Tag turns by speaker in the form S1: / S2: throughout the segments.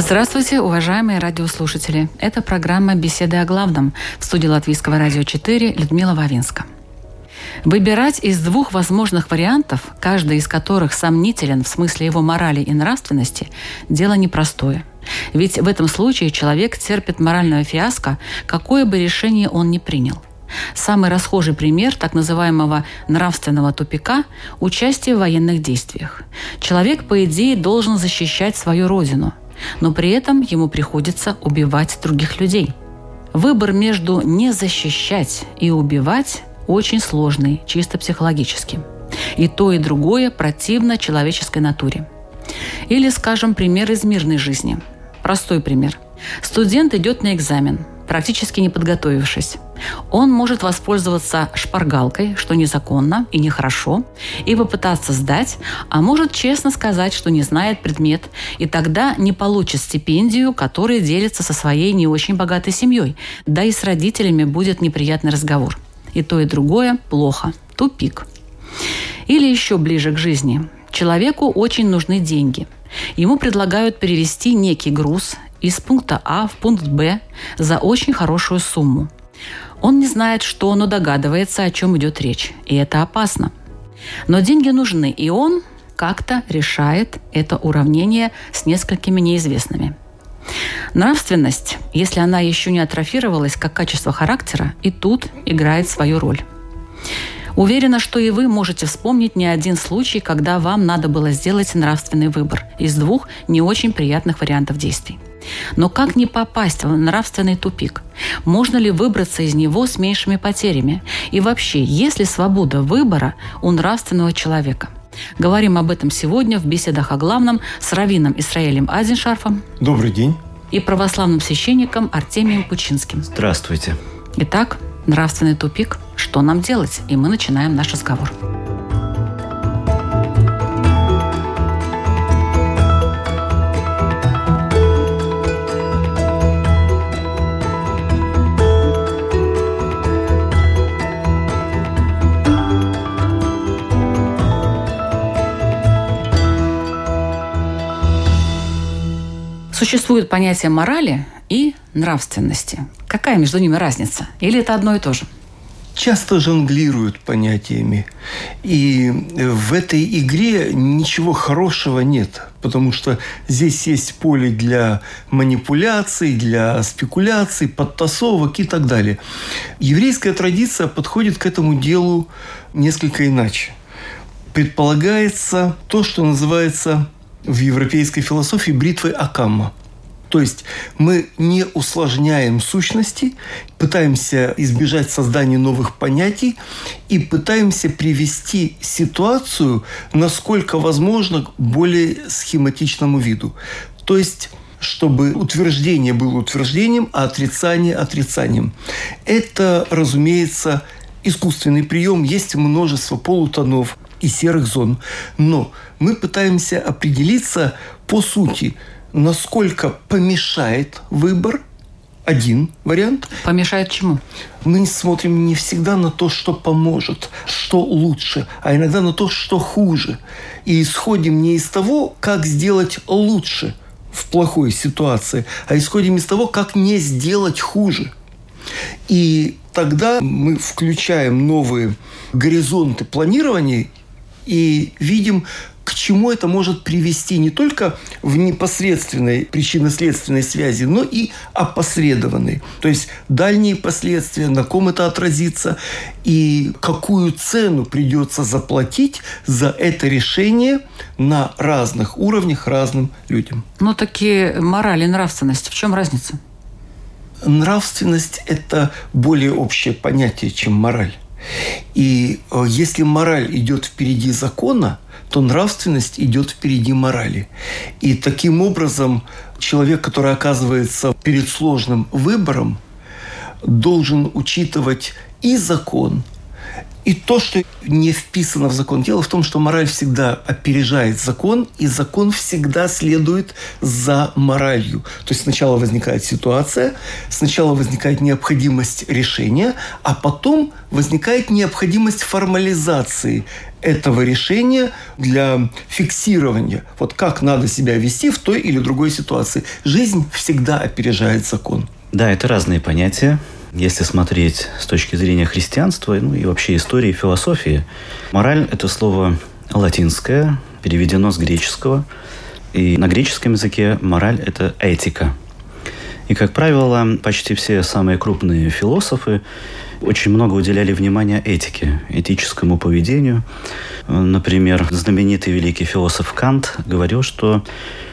S1: Здравствуйте, уважаемые радиослушатели. Это программа «Беседы о главном» в студии Латвийского радио 4 Людмила Вавинска. Выбирать из двух возможных вариантов, каждый из которых сомнителен в смысле его морали и нравственности, дело непростое. Ведь в этом случае человек терпит моральное фиаско, какое бы решение он ни принял. Самый расхожий пример так называемого нравственного тупика – участие в военных действиях. Человек, по идее, должен защищать свою родину, но при этом ему приходится убивать других людей. Выбор между не защищать и убивать очень сложный, чисто психологически. И то, и другое противно человеческой натуре. Или, скажем, пример из мирной жизни. Простой пример. Студент идет на экзамен, практически не подготовившись. Он может воспользоваться шпаргалкой, что незаконно и нехорошо, и попытаться сдать, а может честно сказать, что не знает предмет, и тогда не получит стипендию, которая делится со своей не очень богатой семьей, да и с родителями будет неприятный разговор. И то, и другое плохо. Тупик. Или еще ближе к жизни. Человеку очень нужны деньги. Ему предлагают перевести некий груз из пункта А в пункт Б за очень хорошую сумму. Он не знает, что, но догадывается, о чем идет речь. И это опасно. Но деньги нужны, и он как-то решает это уравнение с несколькими неизвестными. Нравственность, если она еще не атрофировалась как качество характера, и тут играет свою роль. Уверена, что и вы можете вспомнить не один случай, когда вам надо было сделать нравственный выбор из двух не очень приятных вариантов действий. Но как не попасть в нравственный тупик? Можно ли выбраться из него с меньшими потерями? И вообще, есть ли свобода выбора у нравственного человека? Говорим об этом сегодня в беседах о главном с раввином Исраилем Азиншарфом
S2: Добрый день.
S1: и православным священником Артемием Пучинским.
S2: Здравствуйте.
S1: Итак, нравственный тупик. Что нам делать? И мы начинаем наш разговор. Существует понятие морали и нравственности. Какая между ними разница? Или это одно и то же?
S2: Часто жонглируют понятиями. И в этой игре ничего хорошего нет. Потому что здесь есть поле для манипуляций, для спекуляций, подтасовок и так далее. Еврейская традиция подходит к этому делу несколько иначе. Предполагается то, что называется в европейской философии бритвой Акамма. То есть мы не усложняем сущности, пытаемся избежать создания новых понятий и пытаемся привести ситуацию, насколько возможно, к более схематичному виду. То есть чтобы утверждение было утверждением, а отрицание – отрицанием. Это, разумеется, искусственный прием. Есть множество полутонов и серых зон. Но мы пытаемся определиться по сути, насколько помешает выбор один вариант.
S1: Помешает чему?
S2: Мы смотрим не всегда на то, что поможет, что лучше, а иногда на то, что хуже. И исходим не из того, как сделать лучше в плохой ситуации, а исходим из того, как не сделать хуже. И тогда мы включаем новые горизонты планирования и видим, к чему это может привести не только в непосредственной причинно-следственной связи, но и опосредованной. То есть дальние последствия, на ком это отразится и какую цену придется заплатить за это решение на разных уровнях разным людям.
S1: Ну, такие мораль и нравственность. В чем разница?
S2: Нравственность – это более общее понятие, чем мораль. И э, если мораль идет впереди закона, то нравственность идет впереди морали. И таким образом человек, который оказывается перед сложным выбором, должен учитывать и закон, и то, что не вписано в закон. Дело в том, что мораль всегда опережает закон, и закон всегда следует за моралью. То есть сначала возникает ситуация, сначала возникает необходимость решения, а потом возникает необходимость формализации этого решения для фиксирования, вот как надо себя вести в той или другой ситуации. Жизнь всегда опережает закон.
S3: Да, это разные понятия. Если смотреть с точки зрения христианства, ну и вообще истории, философии, мораль – это слово латинское, переведено с греческого. И на греческом языке мораль – это этика. И, как правило, почти все самые крупные философы очень много уделяли внимания этике, этическому поведению. Например, знаменитый великий философ Кант говорил, что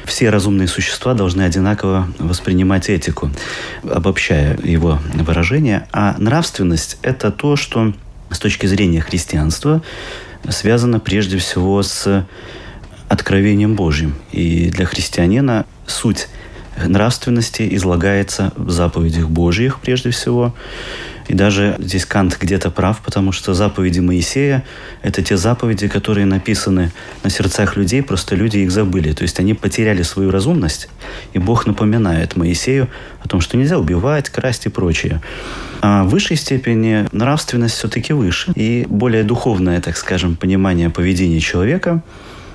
S3: все разумные существа должны одинаково воспринимать этику, обобщая его выражение. А нравственность – это то, что с точки зрения христианства связано прежде всего с откровением Божьим. И для христианина суть нравственности излагается в заповедях Божьих прежде всего. И даже здесь Кант где-то прав, потому что заповеди Моисея – это те заповеди, которые написаны на сердцах людей, просто люди их забыли. То есть они потеряли свою разумность, и Бог напоминает Моисею о том, что нельзя убивать, красть и прочее. А в высшей степени нравственность все-таки выше. И более духовное, так скажем, понимание поведения человека –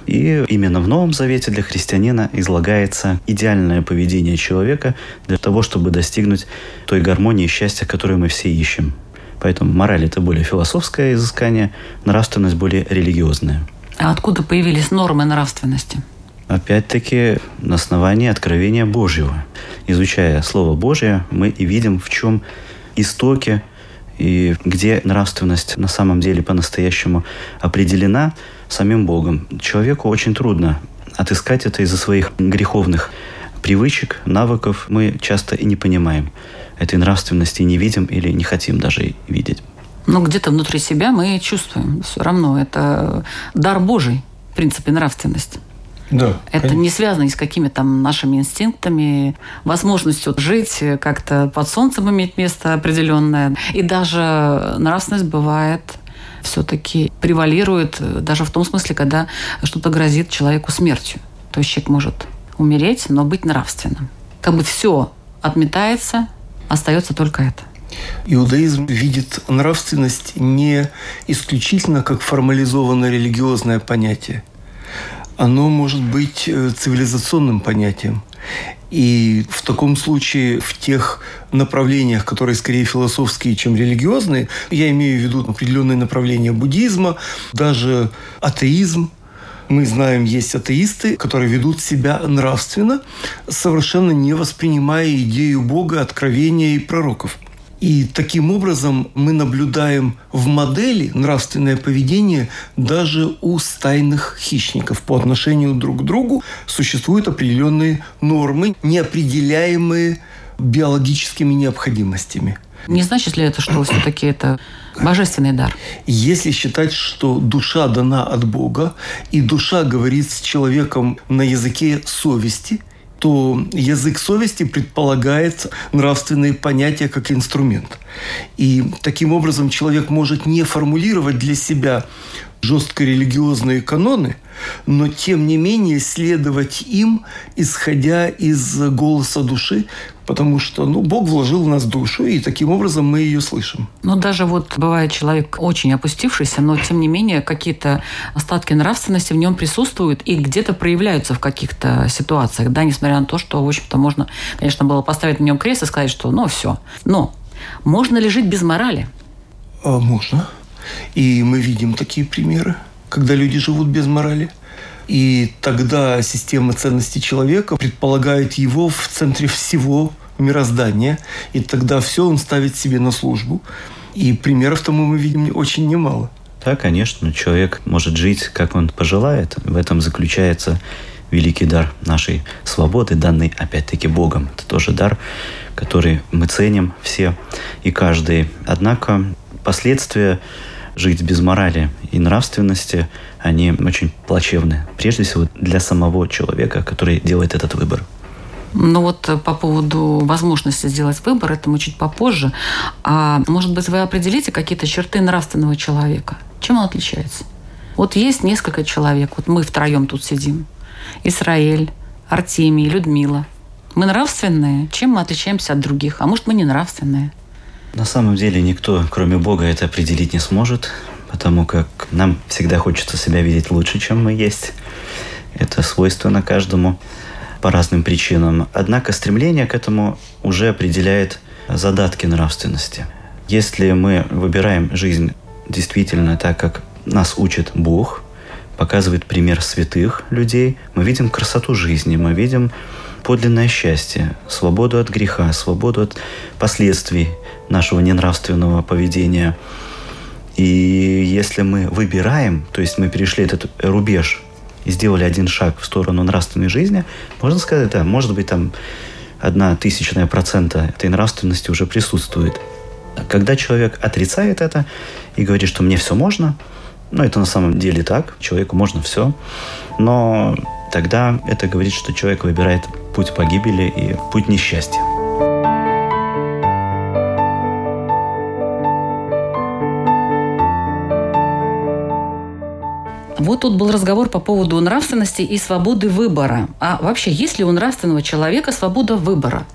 S3: и именно в Новом Завете для христианина излагается идеальное поведение человека для того, чтобы достигнуть той гармонии и счастья, которую мы все ищем. Поэтому мораль – это более философское изыскание, нравственность – более религиозная.
S1: А откуда появились нормы нравственности?
S3: Опять-таки на основании откровения Божьего. Изучая Слово Божье, мы и видим, в чем истоки и где нравственность на самом деле по-настоящему определена самим Богом. Человеку очень трудно отыскать это из-за своих греховных привычек, навыков. Мы часто и не понимаем этой нравственности, не видим или не хотим даже видеть.
S1: Но где-то внутри себя мы чувствуем все равно. Это дар Божий, в принципе, нравственность.
S2: Да,
S1: это конечно. не связано ни с какими там нашими инстинктами, возможностью жить, как-то под солнцем иметь место определенное. И даже нравственность бывает все-таки превалирует даже в том смысле, когда что-то грозит человеку смертью. То есть человек может умереть, но быть нравственным. Как бы все отметается, остается только это.
S2: Иудаизм видит нравственность не исключительно как формализованное религиозное понятие, оно может быть э, цивилизационным понятием. И в таком случае в тех направлениях, которые скорее философские, чем религиозные, я имею в виду определенные направления буддизма, даже атеизм, мы знаем, есть атеисты, которые ведут себя нравственно, совершенно не воспринимая идею Бога, откровения и пророков. И таким образом мы наблюдаем в модели нравственное поведение даже у стайных хищников. По отношению друг к другу существуют определенные нормы, неопределяемые биологическими необходимостями.
S1: Не значит ли это, что все-таки это божественный дар?
S2: Если считать, что душа дана от Бога, и душа говорит с человеком на языке совести – то язык совести предполагает нравственные понятия как инструмент. И таким образом человек может не формулировать для себя жестко религиозные каноны, но тем не менее следовать им, исходя из голоса души, потому что ну, Бог вложил в нас душу, и таким образом мы ее слышим.
S1: Но даже вот бывает человек очень опустившийся, но тем не менее какие-то остатки нравственности в нем присутствуют и где-то проявляются в каких-то ситуациях, да, несмотря на то, что, в общем-то, можно, конечно, было поставить на нем крест и сказать, что ну все. Но можно ли жить без морали?
S2: А, можно. И мы видим такие примеры, когда люди живут без морали. И тогда система ценностей человека предполагает его в центре всего мироздания. И тогда все он ставит себе на службу. И примеров тому мы видим очень немало.
S3: Да, конечно, человек может жить, как он пожелает. В этом заключается великий дар нашей свободы, данный опять-таки Богом. Это тоже дар, который мы ценим все и каждый. Однако последствия жить без морали и нравственности, они очень плачевны. Прежде всего для самого человека, который делает этот выбор.
S1: Ну вот э, по поводу возможности сделать выбор, это мы чуть попозже. А может быть, вы определите какие-то черты нравственного человека? Чем он отличается? Вот есть несколько человек, вот мы втроем тут сидим. Исраэль, Артемий, Людмила. Мы нравственные? Чем мы отличаемся от других? А может, мы не нравственные?
S3: На самом деле никто, кроме Бога, это определить не сможет, потому как нам всегда хочется себя видеть лучше, чем мы есть. Это свойственно каждому по разным причинам. Однако стремление к этому уже определяет задатки нравственности. Если мы выбираем жизнь действительно так, как нас учит Бог, показывает пример святых людей, мы видим красоту жизни, мы видим подлинное счастье, свободу от греха, свободу от последствий нашего ненравственного поведения. И если мы выбираем, то есть мы перешли этот рубеж и сделали один шаг в сторону нравственной жизни, можно сказать, да, может быть, там одна тысячная процента этой нравственности уже присутствует. Когда человек отрицает это и говорит, что мне все можно, ну, это на самом деле так, человеку можно все, но тогда это говорит, что человек выбирает путь погибели и путь несчастья.
S1: Вот тут был разговор по поводу нравственности и свободы выбора. А вообще, есть ли у нравственного человека свобода выбора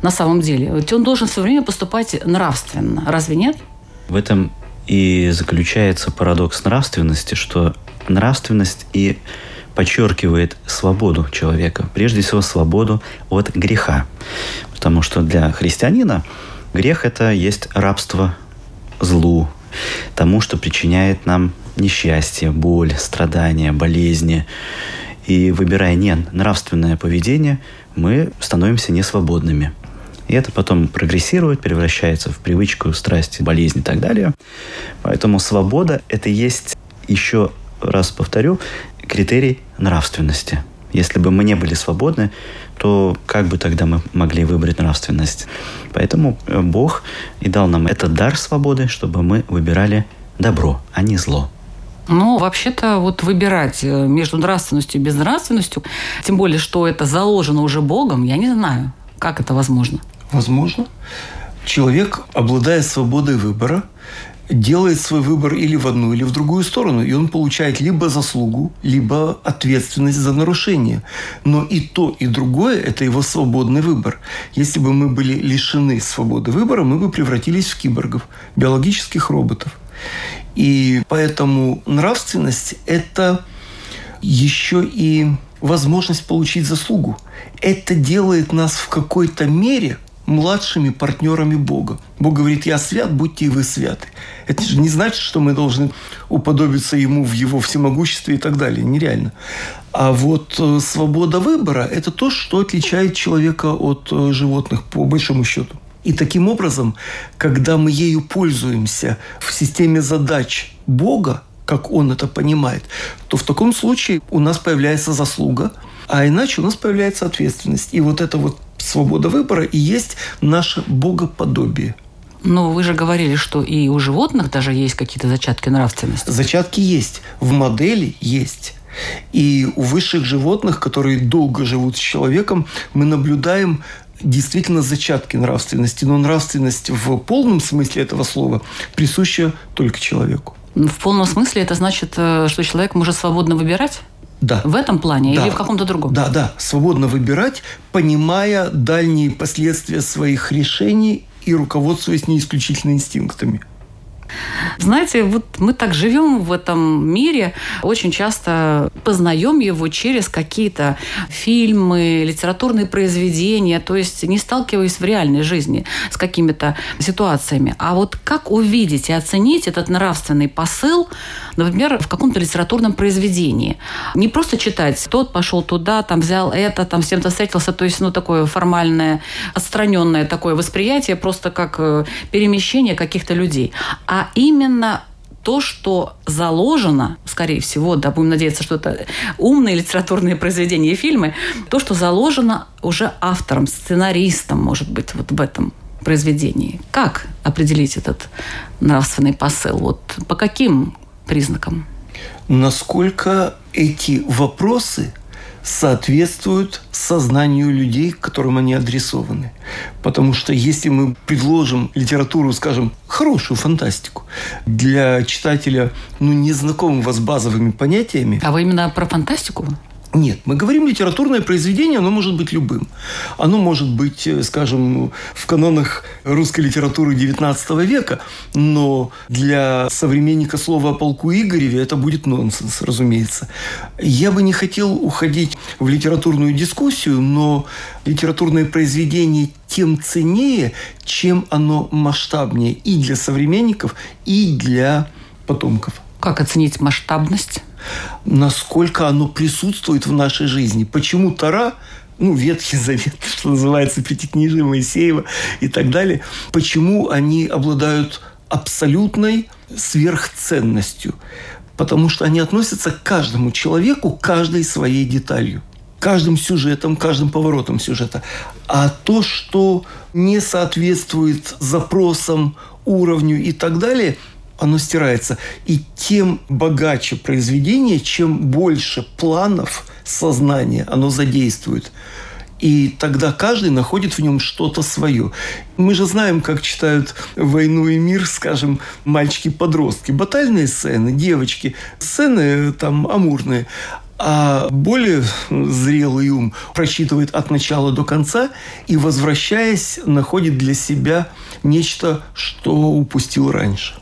S1: на самом деле? Ведь он должен все время поступать нравственно. Разве нет?
S3: В этом и заключается парадокс нравственности, что нравственность и подчеркивает свободу человека, прежде всего свободу от греха. Потому что для христианина грех – это есть рабство злу, тому, что причиняет нам несчастье, боль, страдания, болезни. И выбирая не нравственное поведение, мы становимся несвободными. И это потом прогрессирует, превращается в привычку, страсть, болезнь и так далее. Поэтому свобода – это есть еще раз повторю, критерий нравственности. Если бы мы не были свободны, то как бы тогда мы могли выбрать нравственность? Поэтому э, Бог и дал нам этот дар свободы, чтобы мы выбирали добро, а не зло.
S1: Ну, вообще-то, вот выбирать э, между нравственностью и безнравственностью, тем более, что это заложено уже Богом, я не знаю, как это возможно.
S2: Возможно. Человек, обладая свободой выбора, делает свой выбор или в одну, или в другую сторону, и он получает либо заслугу, либо ответственность за нарушение. Но и то, и другое – это его свободный выбор. Если бы мы были лишены свободы выбора, мы бы превратились в киборгов, биологических роботов. И поэтому нравственность – это еще и возможность получить заслугу. Это делает нас в какой-то мере – младшими партнерами Бога. Бог говорит, я свят, будьте и вы святы. Это же не значит, что мы должны уподобиться Ему в Его всемогуществе и так далее. Нереально. А вот э, свобода выбора – это то, что отличает человека от э, животных, по большому счету. И таким образом, когда мы ею пользуемся в системе задач Бога, как он это понимает, то в таком случае у нас появляется заслуга, а иначе у нас появляется ответственность. И вот это вот свобода выбора и есть наше богоподобие.
S1: Но вы же говорили, что и у животных даже есть какие-то зачатки нравственности.
S2: Зачатки есть. В модели есть. И у высших животных, которые долго живут с человеком, мы наблюдаем действительно зачатки нравственности. Но нравственность в полном смысле этого слова присуща только человеку.
S1: В полном смысле это значит, э, что человек может свободно выбирать?
S2: Да.
S1: В этом плане
S2: да.
S1: или в каком-то другом?
S2: Да, да. Свободно выбирать, понимая дальние последствия своих решений и руководствуясь не исключительно инстинктами.
S1: Знаете, вот мы так живем в этом мире, очень часто познаем его через какие-то фильмы, литературные произведения, то есть не сталкиваясь в реальной жизни с какими-то ситуациями. А вот как увидеть и оценить этот нравственный посыл, например, в каком-то литературном произведении? Не просто читать, тот пошел туда, там взял это, там с кем-то встретился, то есть, ну, такое формальное, отстраненное такое восприятие, просто как э, перемещение каких-то людей. А а именно то, что заложено, скорее всего, да, будем надеяться, что это умные литературные произведения и фильмы, то, что заложено уже автором, сценаристом, может быть, вот в этом произведении. Как определить этот нравственный посыл? Вот по каким признакам?
S2: Насколько эти вопросы соответствуют сознанию людей, к которым они адресованы. Потому что если мы предложим литературу, скажем, хорошую фантастику для читателя, ну, незнакомого с базовыми понятиями...
S1: А вы именно про фантастику?
S2: Нет, мы говорим литературное произведение, оно может быть любым. Оно может быть, э, скажем, в канонах русской литературы XIX века, но для современника слова о полку Игореве это будет нонсенс, разумеется. Я бы не хотел уходить в литературную дискуссию, но литературное произведение тем ценнее, чем оно масштабнее и для современников, и для потомков.
S1: Как оценить масштабность?
S2: Насколько оно присутствует в нашей жизни. Почему Тара ну, Ветхий Завет, что называется, Пятикнижие Моисеева и так далее, почему они обладают абсолютной сверхценностью? Потому что они относятся к каждому человеку, каждой своей деталью каждым сюжетом, каждым поворотом сюжета. А то, что не соответствует запросам, уровню и так далее – оно стирается. И тем богаче произведение, чем больше планов сознания оно задействует. И тогда каждый находит в нем что-то свое. Мы же знаем, как читают «Войну и мир», скажем, мальчики-подростки. Батальные сцены, девочки. Сцены там амурные. А более зрелый ум прочитывает от начала до конца и, возвращаясь, находит для себя нечто, что упустил раньше.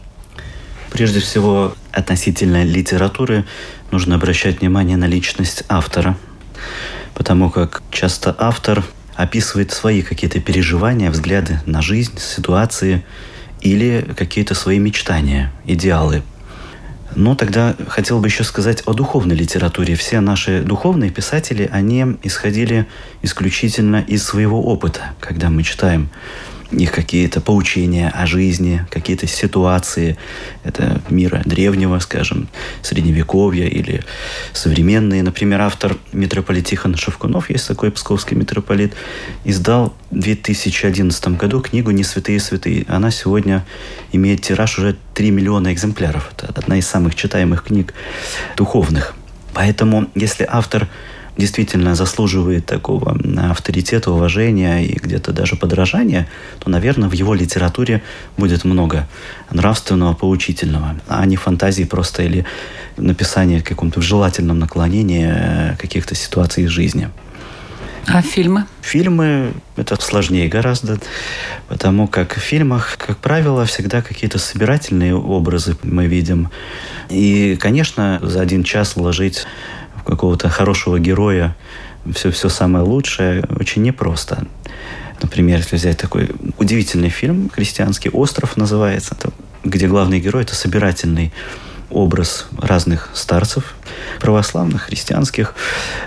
S3: Прежде всего, относительно литературы нужно обращать внимание на личность автора, потому как часто автор описывает свои какие-то переживания, взгляды на жизнь, ситуации или какие-то свои мечтания, идеалы. Но тогда хотел бы еще сказать о духовной литературе. Все наши духовные писатели, они исходили исключительно из своего опыта, когда мы читаем их какие-то поучения о жизни, какие-то ситуации это мира древнего, скажем, средневековья или современные. Например, автор митрополит Тихон Шевкунов, есть такой псковский митрополит, издал в 2011 году книгу «Не святые святые». Она сегодня имеет тираж уже 3 миллиона экземпляров. Это одна из самых читаемых книг духовных. Поэтому, если автор действительно заслуживает такого авторитета, уважения и где-то даже подражания, то, наверное, в его литературе будет много нравственного, поучительного, а не фантазии просто или написания в каком-то желательном наклонении э, каких-то ситуаций из жизни.
S1: А фильмы?
S3: Фильмы – это сложнее гораздо, потому как в фильмах, как правило, всегда какие-то собирательные образы мы видим. И, конечно, за один час вложить какого-то хорошего героя, все, все самое лучшее, очень непросто. Например, если взять такой удивительный фильм христианский «Остров» называется, где главный герой – это собирательный образ разных старцев, православных, христианских.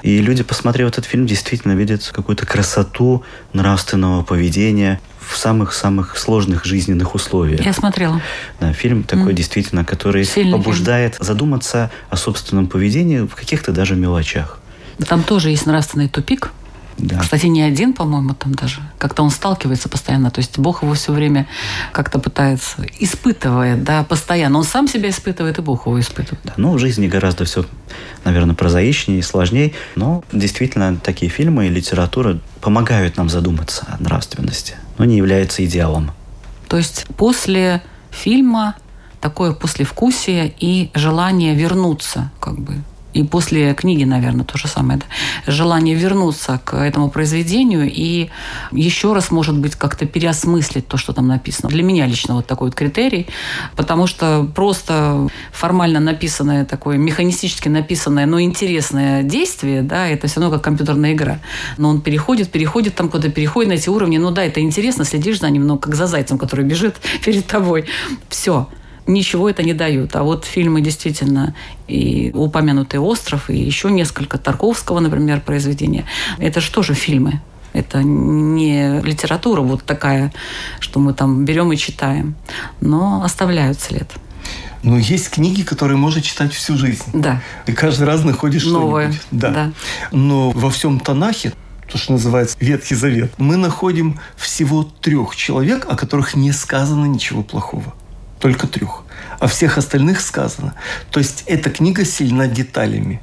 S3: И люди, посмотрев этот фильм, действительно видят какую-то красоту нравственного поведения в самых-самых сложных жизненных условиях.
S1: Я смотрела.
S3: Да, фильм такой mm. действительно, который Сильный побуждает фильм. задуматься о собственном поведении в каких-то даже мелочах.
S1: Там тоже есть нравственный тупик. Да. Кстати, не один, по-моему, там даже. Как-то он сталкивается постоянно. То есть Бог его все время как-то пытается, испытывает, да, постоянно. Он сам себя испытывает, и Бог его испытывает. Да,
S3: ну, в жизни гораздо все, наверное, прозаичнее и сложнее. Но действительно, такие фильмы и литература помогают нам задуматься о нравственности, но не являются идеалом.
S1: То есть после фильма такое послевкусие и желание вернуться, как бы, и после книги, наверное, то же самое. Да? Желание вернуться к этому произведению и еще раз, может быть, как-то переосмыслить то, что там написано. Для меня лично вот такой вот критерий, потому что просто формально написанное такое, механистически написанное, но интересное действие, да, это все равно как компьютерная игра. Но он переходит, переходит там куда-то, переходит на эти уровни. Ну да, это интересно, следишь за ним, но как за зайцем, который бежит перед тобой. Все ничего это не дают. А вот фильмы действительно и упомянутый «Остров», и еще несколько Тарковского, например, произведения. Это что же фильмы? Это не литература вот такая, что мы там берем и читаем, но оставляют след.
S2: Но есть книги, которые можно читать всю жизнь.
S1: Да.
S2: И каждый раз находишь
S1: Новое.
S2: что-нибудь. Да. да. Но во всем Танахе то, что называется Ветхий Завет, мы находим всего трех человек, о которых не сказано ничего плохого. Только трех. А всех остальных сказано. То есть эта книга сильна деталями.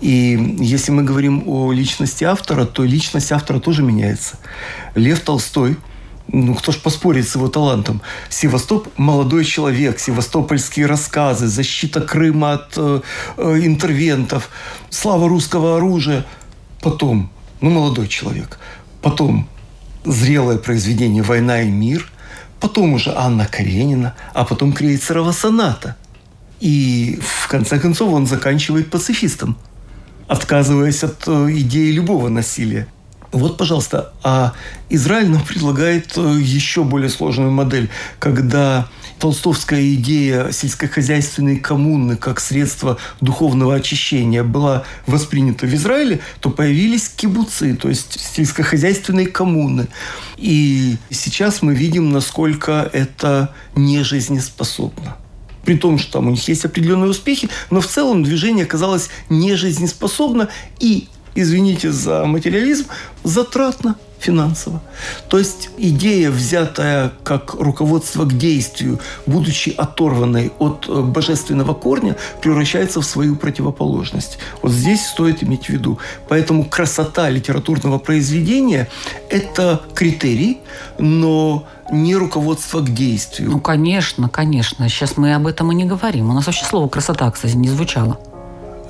S2: И если мы говорим о личности автора, то личность автора тоже меняется. Лев Толстой – ну, кто ж поспорит с его талантом? Севастоп – молодой человек, севастопольские рассказы, защита Крыма от э, э, интервентов, слава русского оружия. Потом, ну, молодой человек. Потом зрелое произведение «Война и мир», потом уже Анна Каренина, а потом Крейцерова соната. И в конце концов он заканчивает пацифистом, отказываясь от э, идеи любого насилия. Вот, пожалуйста, а Израиль нам предлагает э, еще более сложную модель, когда толстовская идея сельскохозяйственной коммуны как средство духовного очищения была воспринята в Израиле, то появились кибуцы, то есть сельскохозяйственные коммуны. И сейчас мы видим, насколько это не жизнеспособно при том, что там у них есть определенные успехи, но в целом движение оказалось не жизнеспособно, и извините за материализм, затратно финансово. То есть идея, взятая как руководство к действию, будучи оторванной от э, божественного корня, превращается в свою противоположность. Вот здесь стоит иметь в виду. Поэтому красота литературного произведения – это критерий, но не руководство к действию.
S1: Ну, конечно, конечно. Сейчас мы об этом и не говорим. У нас вообще слово «красота», кстати, не звучало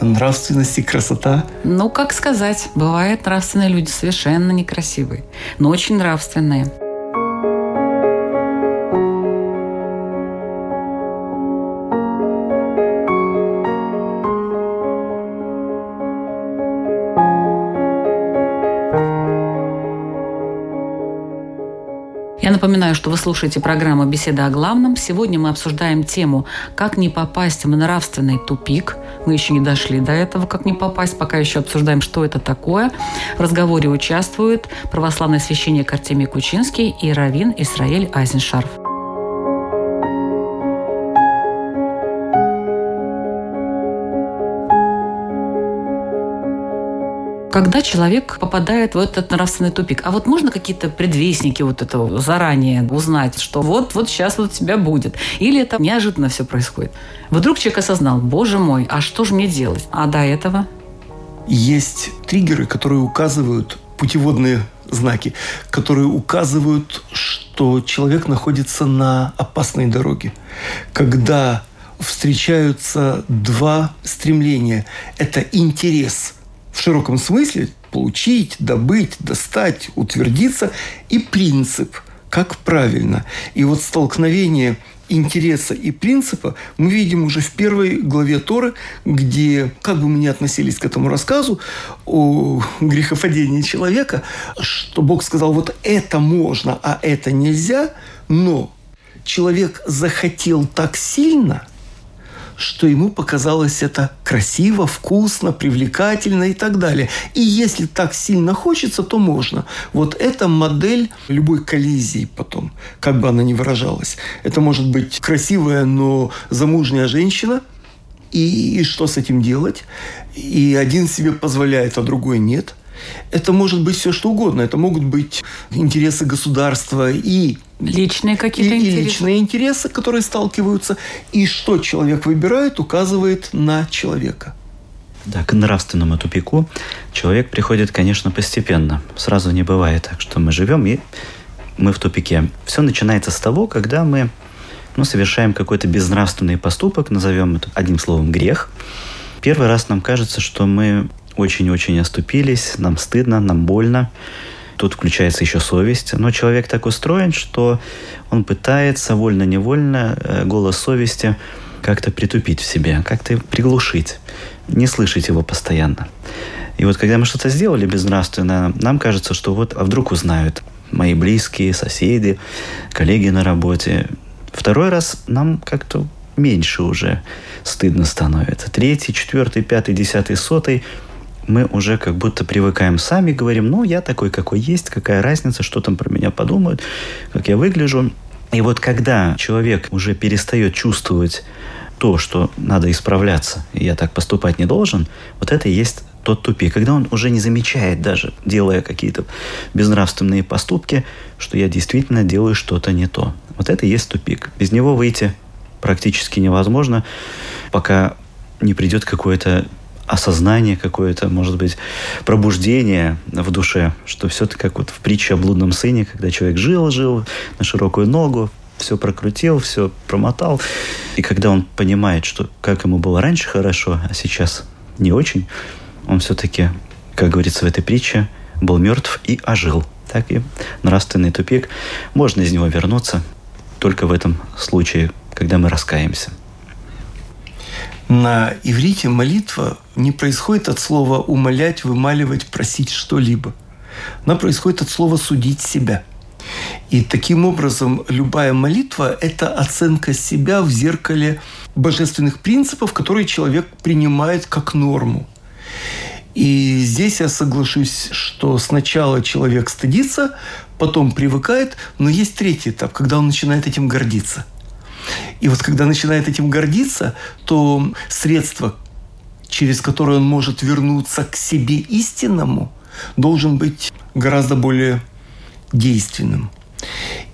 S2: нравственность и красота?
S1: Ну, как сказать, бывают нравственные люди совершенно некрасивые, но очень нравственные. Напоминаю, что вы слушаете программу «Беседа о главном». Сегодня мы обсуждаем тему «Как не попасть в нравственный тупик». Мы еще не дошли до этого, как не попасть, пока еще обсуждаем, что это такое. В разговоре участвуют православный священник Артемий Кучинский и раввин Исраэль Айзеншарф. Когда человек попадает в этот нравственный тупик. А вот можно какие-то предвестники вот этого заранее узнать, что вот, вот сейчас вот у тебя будет? Или это неожиданно все происходит? Вдруг человек осознал, боже мой, а что же мне делать? А до этого?
S2: Есть триггеры, которые указывают путеводные знаки, которые указывают, что человек находится на опасной дороге. Когда встречаются два стремления. Это интерес в широком смысле получить, добыть, достать, утвердиться и принцип, как правильно. И вот столкновение интереса и принципа мы видим уже в первой главе Торы, где, как бы мы ни относились к этому рассказу о грехопадении человека, что Бог сказал, вот это можно, а это нельзя, но человек захотел так сильно – что ему показалось это красиво, вкусно, привлекательно и так далее. И если так сильно хочется, то можно. Вот эта модель любой коллизии потом, как бы она ни выражалась. Это может быть красивая, но замужняя женщина, и, и что с этим делать? И один себе позволяет, а другой нет – это может быть все что угодно. Это могут быть интересы государства и
S1: Личные какие-то
S2: и,
S1: интересы.
S2: И личные интересы, которые сталкиваются. И что человек выбирает, указывает на человека.
S3: Да, к нравственному тупику человек приходит, конечно, постепенно. Сразу не бывает так, что мы живем и мы в тупике. Все начинается с того, когда мы ну, совершаем какой-то безнравственный поступок, назовем это одним словом грех. Первый раз нам кажется, что мы очень-очень оступились, нам стыдно, нам больно. Тут включается еще совесть. Но человек так устроен, что он пытается вольно-невольно э, голос совести как-то притупить в себе, как-то приглушить, не слышать его постоянно. И вот когда мы что-то сделали безнравственно, нам кажется, что вот, а вдруг узнают мои близкие, соседи, коллеги на работе. Второй раз нам как-то меньше уже стыдно становится. Третий, четвертый, пятый, десятый, сотый – мы уже как будто привыкаем сами, говорим, ну, я такой, какой есть, какая разница, что там про меня подумают, как я выгляжу. И вот когда человек уже перестает чувствовать то, что надо исправляться, и я так поступать не должен, вот это и есть тот тупик, когда он уже не замечает даже, делая какие-то безнравственные поступки, что я действительно делаю что-то не то. Вот это и есть тупик. Без него выйти практически невозможно, пока не придет какое-то осознание какое-то, может быть, пробуждение в душе, что все это как вот в притче о блудном сыне, когда человек жил-жил на широкую ногу, все прокрутил, все промотал. И когда он понимает, что как ему было раньше хорошо, а сейчас не очень, он все-таки, как говорится в этой притче, был мертв и ожил. Так и нравственный тупик. Можно из него вернуться только в этом случае, когда мы раскаемся.
S2: На иврите молитва не происходит от слова умолять, вымаливать, просить что-либо. Она происходит от слова судить себя. И таким образом любая молитва – это оценка себя в зеркале божественных принципов, которые человек принимает как норму. И здесь я соглашусь, что сначала человек стыдится, потом привыкает, но есть третий этап, когда он начинает этим гордиться. И вот когда начинает этим гордиться, то средство, через которое он может вернуться к себе истинному, должен быть гораздо более действенным.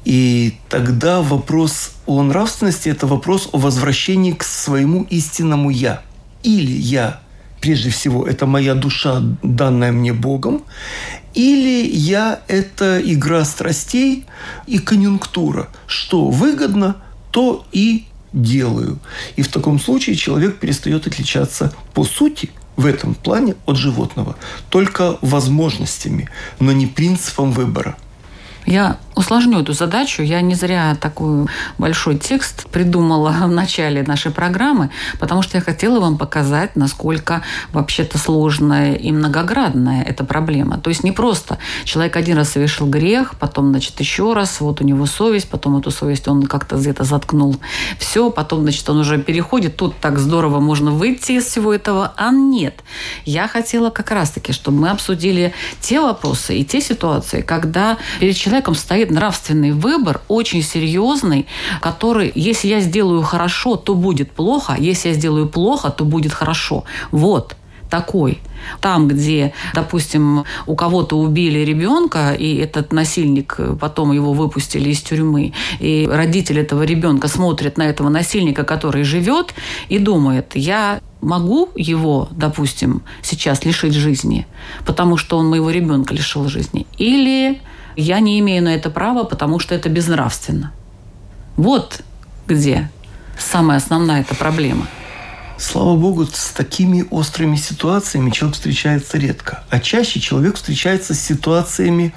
S2: И тогда вопрос о нравственности – это вопрос о возвращении к своему истинному «я». Или я, прежде всего, это моя душа, данная мне Богом, или я – это игра страстей и конъюнктура. Что выгодно, то и делаю. И в таком случае человек перестает отличаться по сути в этом плане от животного только возможностями, но не принципом выбора.
S1: Я усложню эту задачу. Я не зря такой большой текст придумала в начале нашей программы, потому что я хотела вам показать, насколько вообще-то сложная и многоградная эта проблема. То есть не просто человек один раз совершил грех, потом, значит, еще раз, вот у него совесть, потом эту совесть он как-то где-то заткнул. Все, потом, значит, он уже переходит, тут так здорово можно выйти из всего этого, а нет. Я хотела как раз-таки, чтобы мы обсудили те вопросы и те ситуации, когда перед человеком стоит нравственный выбор очень серьезный, который, если я сделаю хорошо, то будет плохо, если я сделаю плохо, то будет хорошо. Вот такой. Там, где, допустим, у кого-то убили ребенка, и этот насильник, потом его выпустили из тюрьмы, и родитель этого ребенка смотрит на этого насильника, который живет, и думает, я могу его, допустим, сейчас лишить жизни, потому что он моего ребенка лишил жизни, или я не имею на это права, потому что это безнравственно. Вот где самая основная эта проблема.
S2: Слава Богу, с такими острыми ситуациями человек встречается редко. А чаще человек встречается с ситуациями,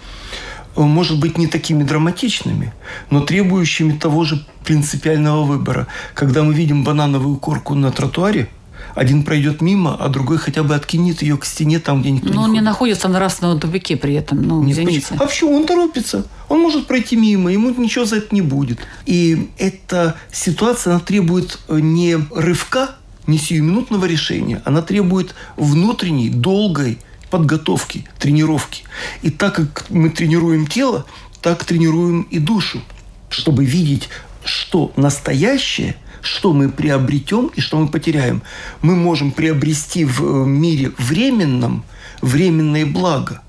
S2: э, может быть, не такими драматичными, но требующими того же принципиального выбора. Когда мы видим банановую корку на тротуаре – один пройдет мимо, а другой хотя бы откинет ее к стене там, где никто
S1: Но
S2: не
S1: он
S2: ходит.
S1: не находится в нравственном тупике при этом. Ну,
S2: Нет,
S1: извините.
S2: А почему? Он торопится. Он может пройти мимо, ему ничего за это не будет. И эта ситуация, она требует э, не рывка, не сиюминутного решения. Она требует внутренней, долгой подготовки, тренировки. И так как мы тренируем тело, так тренируем и душу, чтобы видеть, что настоящее – что мы приобретем и что мы потеряем. Мы можем приобрести в э, мире временном временное благо,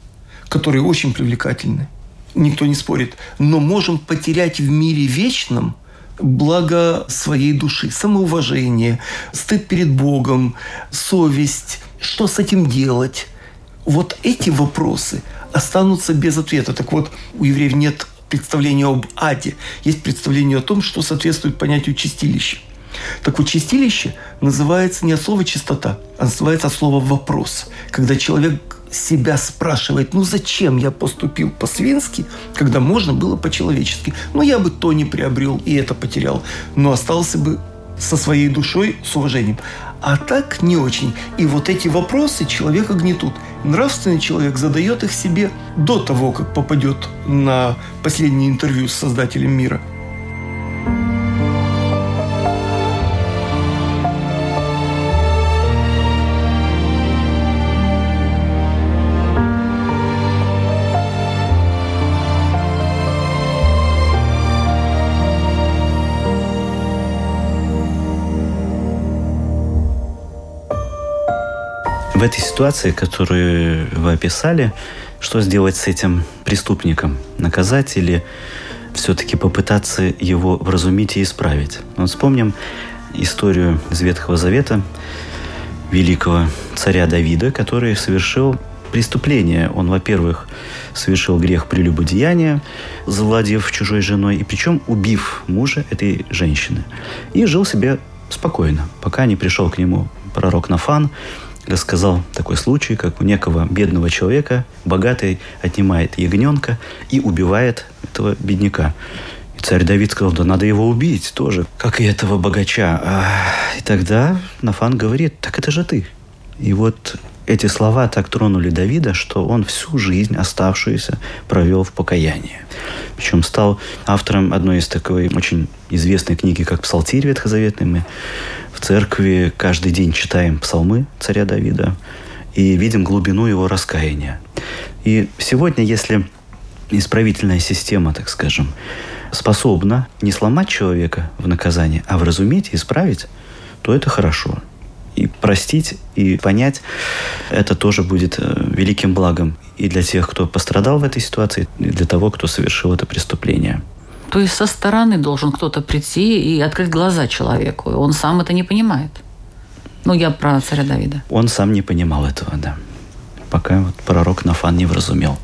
S2: которые очень привлекательны. Никто не спорит. Но можем потерять в мире вечном благо своей души, самоуважение, стыд перед Богом, совесть, что с этим делать. Вот эти вопросы останутся без ответа. Так вот, у евреев нет представление об аде, есть представление о том, что соответствует понятию чистилища. Так вот, чистилище называется не от слова чистота, а называется от слова вопрос. Когда человек себя спрашивает, ну зачем я поступил по-свински, когда можно было по-человечески. Ну я бы то не приобрел и это потерял, но остался бы со своей душой, с уважением. А так не очень. И вот эти вопросы человека гнетут. Нравственный человек задает их себе до того, как попадет на последнее интервью с Создателем мира.
S3: Этой ситуации, которую вы описали, что сделать с этим преступником? Наказать или все-таки попытаться его вразумить и исправить? Вот вспомним историю из Ветхого Завета великого царя Давида, который совершил преступление. Он, во-первых, совершил грех прелюбодеяния, завладев чужой женой, и причем убив мужа этой женщины. И жил себе спокойно, пока не пришел к нему пророк Нафан, рассказал такой случай, как у некого бедного человека богатый отнимает ягненка и убивает этого бедняка. И царь Давид сказал, да надо его убить тоже, как и этого богача. А, и тогда Нафан говорит, так это же ты. И вот эти слова так тронули Давида, что он всю жизнь оставшуюся провел в покаянии. Причем стал автором одной из такой очень известной книги, как «Псалтирь ветхозаветный». Мы в церкви каждый день читаем псалмы царя Давида и видим глубину его раскаяния. И сегодня, если исправительная система, так скажем, способна не сломать человека в наказании, а вразуметь и исправить, то это хорошо – и простить, и понять, это тоже будет э, великим благом и для тех, кто пострадал в этой ситуации, и для того, кто совершил это преступление.
S1: То есть со стороны должен кто-то прийти и открыть глаза человеку. Он сам это не понимает. Ну, я про царя Давида.
S3: Он сам не понимал этого, да. Пока вот пророк Нафан не вразумел.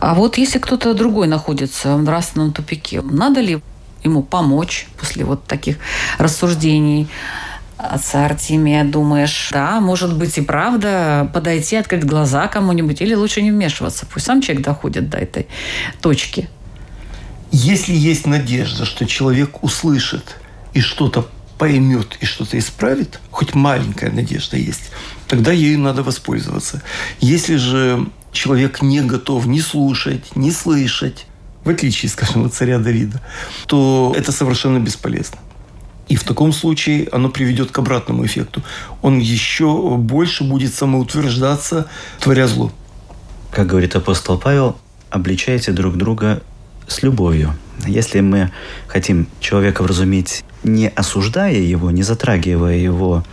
S1: А вот если кто-то другой находится в нравственном тупике, надо ли ему помочь после вот таких рассуждений? Отца Артемия думаешь, да, может быть и правда, подойти, открыть глаза кому-нибудь, или лучше не вмешиваться, пусть сам человек доходит до этой точки.
S2: Если есть надежда, что человек услышит и что-то поймет и что-то исправит, хоть маленькая надежда есть, тогда ею надо воспользоваться. Если же человек не готов ни слушать, ни слышать, в отличие, скажем, от царя Давида, то это совершенно бесполезно. И в таком случае оно приведет к обратному эффекту. Он еще больше будет самоутверждаться, творя зло.
S3: Как говорит апостол Павел, обличайте друг друга с любовью. Если мы хотим человека вразумить, не осуждая его, не затрагивая его,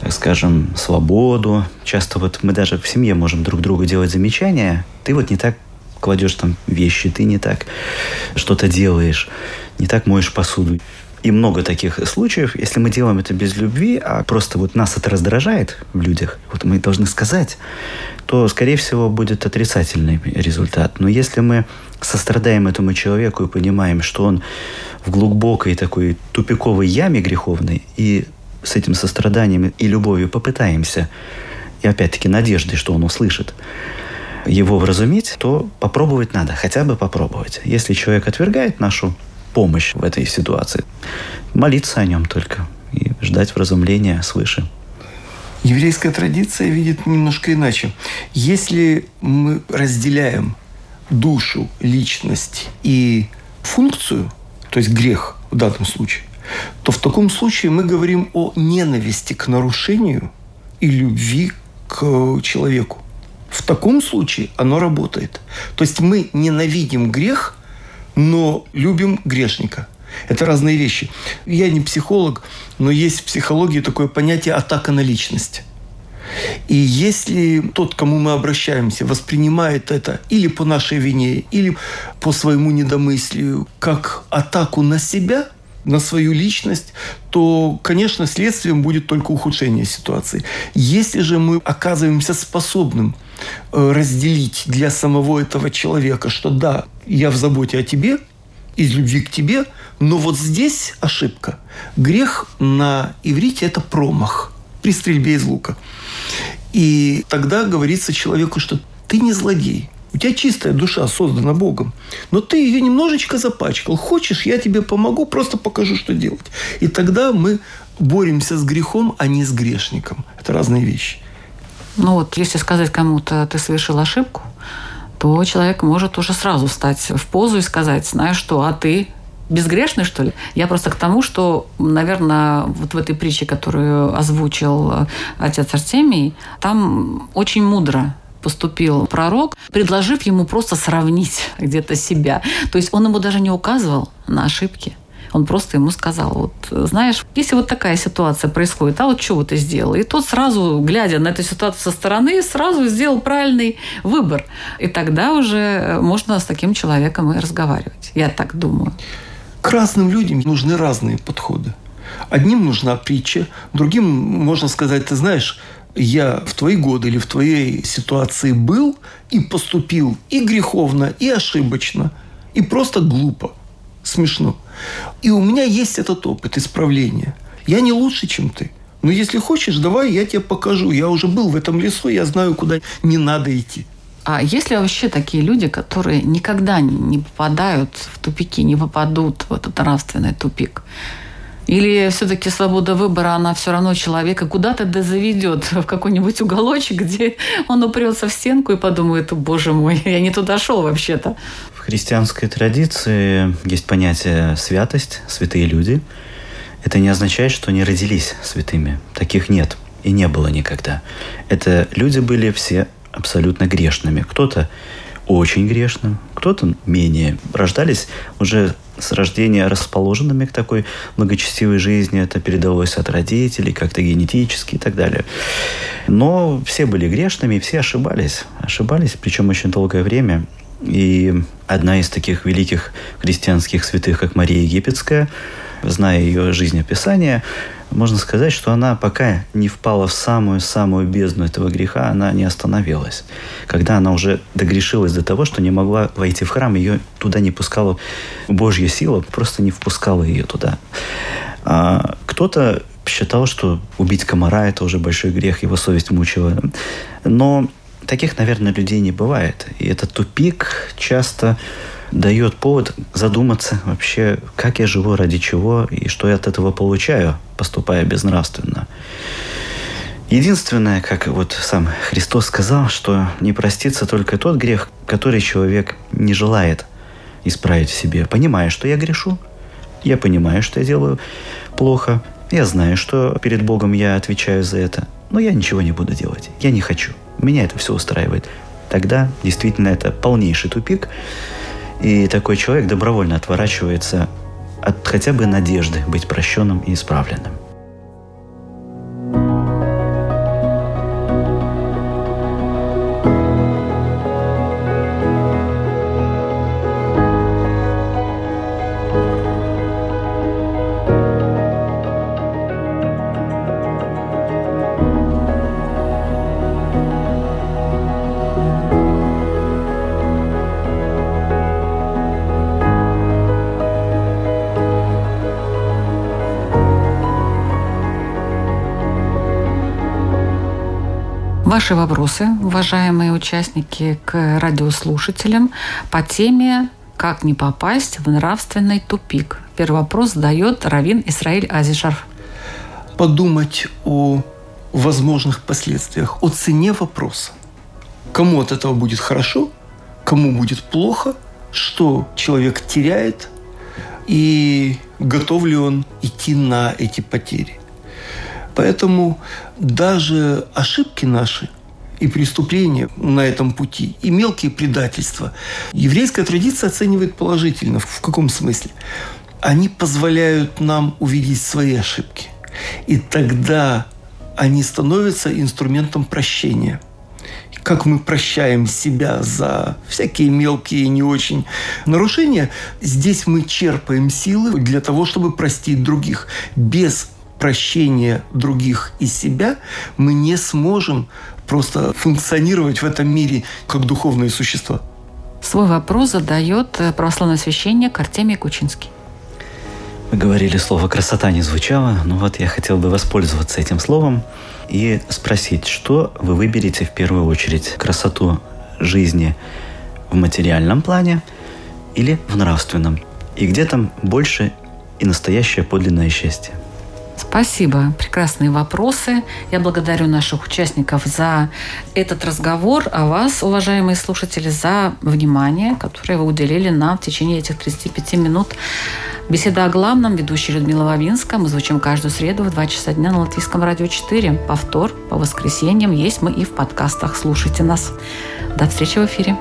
S3: так скажем, свободу, часто вот мы даже в семье можем друг другу делать замечания, ты вот не так кладешь там вещи, ты не так что-то делаешь, не так моешь посуду. И много таких случаев, если мы делаем это без любви, а просто вот нас это раздражает в людях, вот мы должны сказать, то, скорее всего, будет отрицательный результат. Но если мы сострадаем этому человеку и понимаем, что он в глубокой такой тупиковой яме греховной, и с этим состраданием и любовью попытаемся, и опять-таки надеждой, что он услышит, его вразумить, то попробовать надо, хотя бы попробовать. Если человек отвергает нашу помощь в этой ситуации. Молиться о нем только и ждать вразумления свыше.
S2: Еврейская традиция видит немножко иначе. Если мы разделяем душу, личность и функцию, то есть грех в данном случае, то в таком случае мы говорим о ненависти к нарушению и любви к человеку. В таком случае оно работает. То есть мы ненавидим грех – но любим грешника. Это разные вещи. Я не психолог, но есть в психологии такое понятие атака на личность. И если тот, к кому мы обращаемся, воспринимает это или по нашей вине, или по своему недомыслию, как атаку на себя, на свою личность, то, конечно, следствием будет только ухудшение ситуации. Если же мы оказываемся способным разделить для самого этого человека, что да, я в заботе о тебе, из любви к тебе, но вот здесь ошибка. Грех на иврите – это промах при стрельбе из лука. И тогда говорится человеку, что ты не злодей. У тебя чистая душа создана Богом. Но ты ее немножечко запачкал. Хочешь, я тебе помогу, просто покажу, что делать. И тогда мы боремся с грехом, а не с грешником. Это разные вещи.
S1: Ну вот, если сказать кому-то, ты совершил ошибку, то человек может уже сразу встать в позу и сказать, знаешь что, а ты безгрешный, что ли? Я просто к тому, что, наверное, вот в этой притче, которую озвучил э, отец Артемий, там очень мудро поступил пророк, предложив ему просто сравнить где-то себя. То есть он ему даже не указывал на ошибки. Он просто ему сказал, вот, знаешь, если вот такая ситуация происходит, а вот что ты сделал? И тот сразу, глядя на эту ситуацию со стороны, сразу сделал правильный выбор. И тогда уже можно с таким человеком и разговаривать. Я так думаю.
S2: К разным людям нужны разные подходы. Одним нужна притча, другим можно сказать, ты знаешь, я в твои годы или в твоей ситуации был и поступил и греховно, и ошибочно, и просто глупо, смешно. И у меня есть этот опыт исправления. Я не лучше, чем ты. Но если хочешь, давай я тебе покажу. Я уже был в этом лесу, я знаю, куда не надо идти.
S1: А есть ли вообще такие люди, которые никогда не попадают в тупики, не попадут в этот нравственный тупик? Или все-таки свобода выбора, она все равно человека куда-то да заведет в какой-нибудь уголочек, где он упрется в стенку и подумает, боже мой, я не туда шел вообще-то.
S3: Христианской традиции есть понятие святость, святые люди. Это не означает, что они родились святыми. Таких нет и не было никогда. Это люди были все абсолютно грешными. Кто-то очень грешным, кто-то менее. Рождались уже с рождения расположенными к такой благочестивой жизни. Это передалось от родителей, как-то генетически и так далее. Но все были грешными, все ошибались. Ошибались, причем очень долгое время. И одна из таких великих христианских святых, как Мария Египетская, зная ее жизнеописание, можно сказать, что она пока не впала в самую-самую бездну этого греха, она не остановилась. Когда она уже догрешилась до того, что не могла войти в храм, ее туда не пускала Божья сила, просто не впускала ее туда. А кто-то считал, что убить комара – это уже большой грех, его совесть мучила. Но таких, наверное, людей не бывает. И этот тупик часто дает повод задуматься вообще, как я живу, ради чего и что я от этого получаю, поступая безнравственно. Единственное, как вот сам Христос сказал, что не простится только тот грех, который человек не желает исправить в себе, понимая, что я грешу, я понимаю, что я делаю плохо, я знаю, что перед Богом я отвечаю за это, но я ничего не буду делать, я не хочу, меня это все устраивает. Тогда действительно это полнейший тупик, и такой человек добровольно отворачивается от хотя бы надежды быть прощенным и исправленным.
S1: Ваши вопросы, уважаемые участники, к радиослушателям по теме «Как не попасть в нравственный тупик?» Первый вопрос задает Равин Исраиль Азишарф.
S2: Подумать о возможных последствиях, о цене вопроса. Кому от этого будет хорошо, кому будет плохо, что человек теряет и готов ли он идти на эти потери. Поэтому даже ошибки наши и преступления на этом пути, и мелкие предательства, еврейская традиция оценивает положительно. В каком смысле? Они позволяют нам увидеть свои ошибки. И тогда они становятся инструментом прощения – как мы прощаем себя за всякие мелкие не очень нарушения, здесь мы черпаем силы для того, чтобы простить других. Без прощения других и себя, мы не сможем просто функционировать в этом мире как духовные существа.
S1: Свой вопрос задает э, православный священник Артемий Кучинский.
S3: Вы говорили, слово «красота» не звучало, но вот я хотел бы воспользоваться этим словом и спросить, что вы выберете в первую очередь? Красоту жизни в материальном плане или в нравственном? И где там больше и настоящее подлинное счастье?
S1: Спасибо. Прекрасные вопросы. Я благодарю наших участников за этот разговор, а вас, уважаемые слушатели, за внимание, которое вы уделили нам в течение этих 35 минут. Беседа о главном. Ведущая Людмила Вавинска. Мы звучим каждую среду в 2 часа дня на Латвийском радио 4. Повтор по воскресеньям есть мы и в подкастах. Слушайте нас. До встречи в эфире.